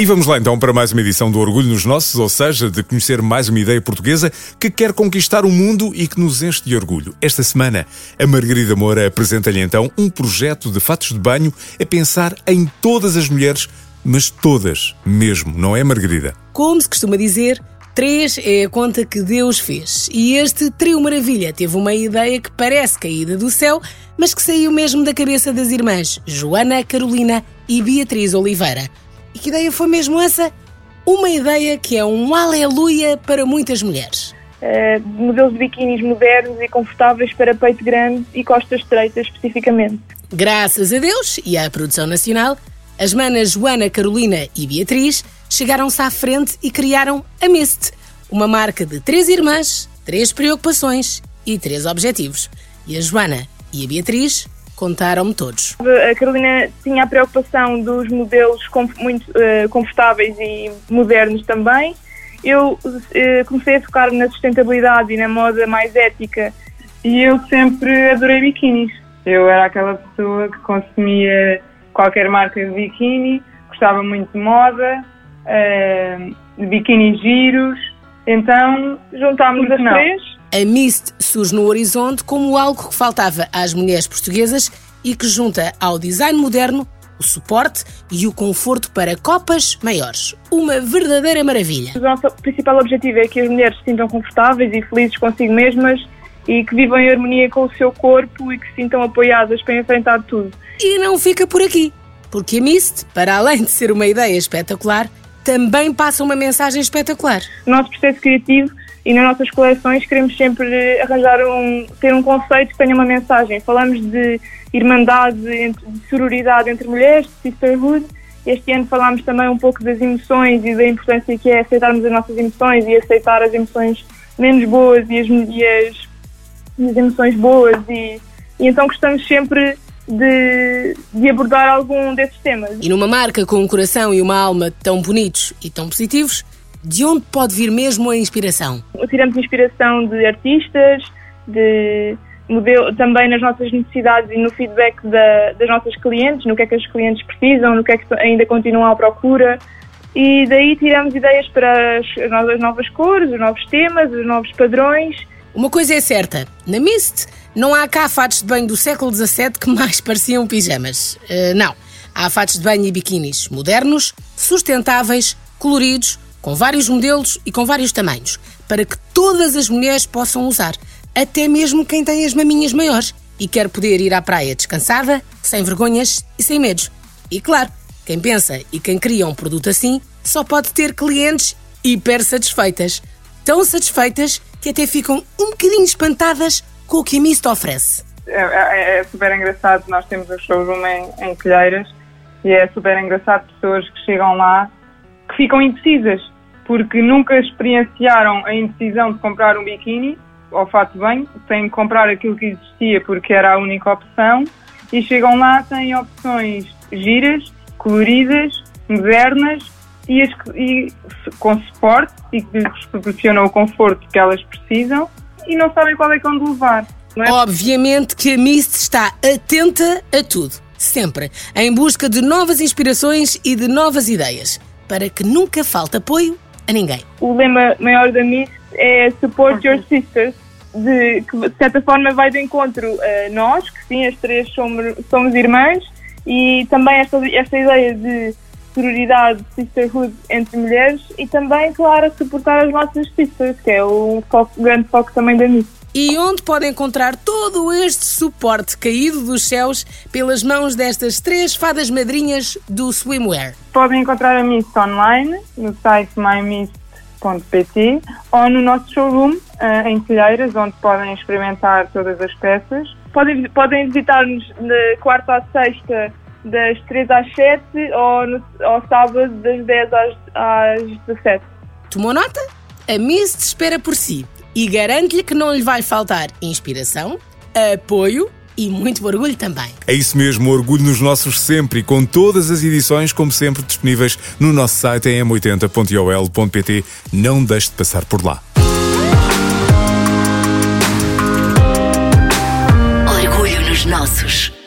E vamos lá então para mais uma edição do Orgulho nos Nossos, ou seja, de conhecer mais uma ideia portuguesa que quer conquistar o mundo e que nos enche de orgulho. Esta semana, a Margarida Moura apresenta-lhe então um projeto de fatos de banho a pensar em todas as mulheres, mas todas mesmo, não é, Margarida? Como se costuma dizer, três é a conta que Deus fez. E este trio maravilha teve uma ideia que parece caída do céu, mas que saiu mesmo da cabeça das irmãs Joana, Carolina e Beatriz Oliveira. E que ideia foi mesmo essa? Uma ideia que é um aleluia para muitas mulheres. Uh, modelos de biquínis modernos e confortáveis para peito grande e costas estreitas, especificamente. Graças a Deus e à produção nacional, as manas Joana, Carolina e Beatriz chegaram-se à frente e criaram a Mist, uma marca de três irmãs, três preocupações e três objetivos. E a Joana e a Beatriz contaram-me todos. A Carolina tinha a preocupação dos modelos muito uh, confortáveis e modernos também. Eu uh, comecei a focar na sustentabilidade e na moda mais ética e eu sempre adorei biquínis. Eu era aquela pessoa que consumia qualquer marca de biquíni, gostava muito de moda, uh, de biquínis giros, então juntámos as três a Mist surge no horizonte como algo que faltava às mulheres portuguesas e que junta ao design moderno o suporte e o conforto para copas maiores. Uma verdadeira maravilha. O nosso principal objetivo é que as mulheres se sintam confortáveis e felizes consigo mesmas e que vivam em harmonia com o seu corpo e que se sintam apoiadas para enfrentar tudo. E não fica por aqui, porque a Mist, para além de ser uma ideia espetacular, também passa uma mensagem espetacular. O nosso processo criativo e nas nossas coleções queremos sempre arranjar um, ter um conceito que tenha uma mensagem. Falamos de irmandade, de sororidade entre mulheres, de sisterhood. Este ano falámos também um pouco das emoções e da importância que é aceitarmos as nossas emoções e aceitar as emoções menos boas e as, e as, e as emoções boas. E, e então gostamos sempre de, de, abordar algum desses temas. E numa marca com um coração e uma alma tão bonitos e tão positivos, de onde pode vir mesmo a inspiração? Tiramos inspiração de artistas, de modelo, também nas nossas necessidades e no feedback da, das nossas clientes, no que é que as clientes precisam, no que é que ainda continuam à procura. E daí tiramos ideias para as, as novas cores, os novos temas, os novos padrões. Uma coisa é certa, na Mist não há cá fatos de banho do século XVII que mais pareciam pijamas. Uh, não. Há fatos de banho e biquínis modernos, sustentáveis, coloridos, com vários modelos e com vários tamanhos, para que todas as mulheres possam usar, até mesmo quem tem as maminhas maiores e quer poder ir à praia descansada, sem vergonhas e sem medos. E claro, quem pensa e quem cria um produto assim só pode ter clientes hiper satisfeitas. Tão satisfeitas que até ficam um bocadinho espantadas com o que a Mist oferece. É, é, é, super engraçado, nós temos o showroom em, em Colheiras e é super engraçado pessoas que chegam lá que ficam indecisas, porque nunca experienciaram a indecisão de comprar um biquíni ou fato banho, têm comprar aquilo que existia porque era a única opção e chegam lá, têm opções giras, coloridas, modernas e, as, e com suporte e que lhes proporcionam o conforto que elas precisam e não sabem qual é que vão levar. É? Obviamente que a Mist está atenta a tudo, sempre, em busca de novas inspirações e de novas ideias para que nunca falte apoio a ninguém. O lema maior da MIS é Support Your Sisters, de, que de certa forma vai de encontro a nós, que sim, as três somos, somos irmãs, e também esta, esta ideia de sororidade, sisterhood entre mulheres e também, claro, suportar as nossas sisters, que é o, foco, o grande foco também da MIS e onde podem encontrar todo este suporte caído dos céus pelas mãos destas três fadas madrinhas do swimwear. Podem encontrar a Mist online no site mymist.pt ou no nosso showroom uh, em Telheiras, onde podem experimentar todas as peças. Podem, podem visitar-nos de quarta à sexta das 3 às 7 ou no, ao sábado das 10 às, às 17. Tomou nota? A Mist espera por si e garanto-lhe que não lhe vai faltar inspiração, apoio e muito orgulho também. É isso mesmo, orgulho nos nossos sempre e com todas as edições, como sempre, disponíveis no nosso site em m80.ol.pt. Não deixe de passar por lá. Orgulho nos nossos.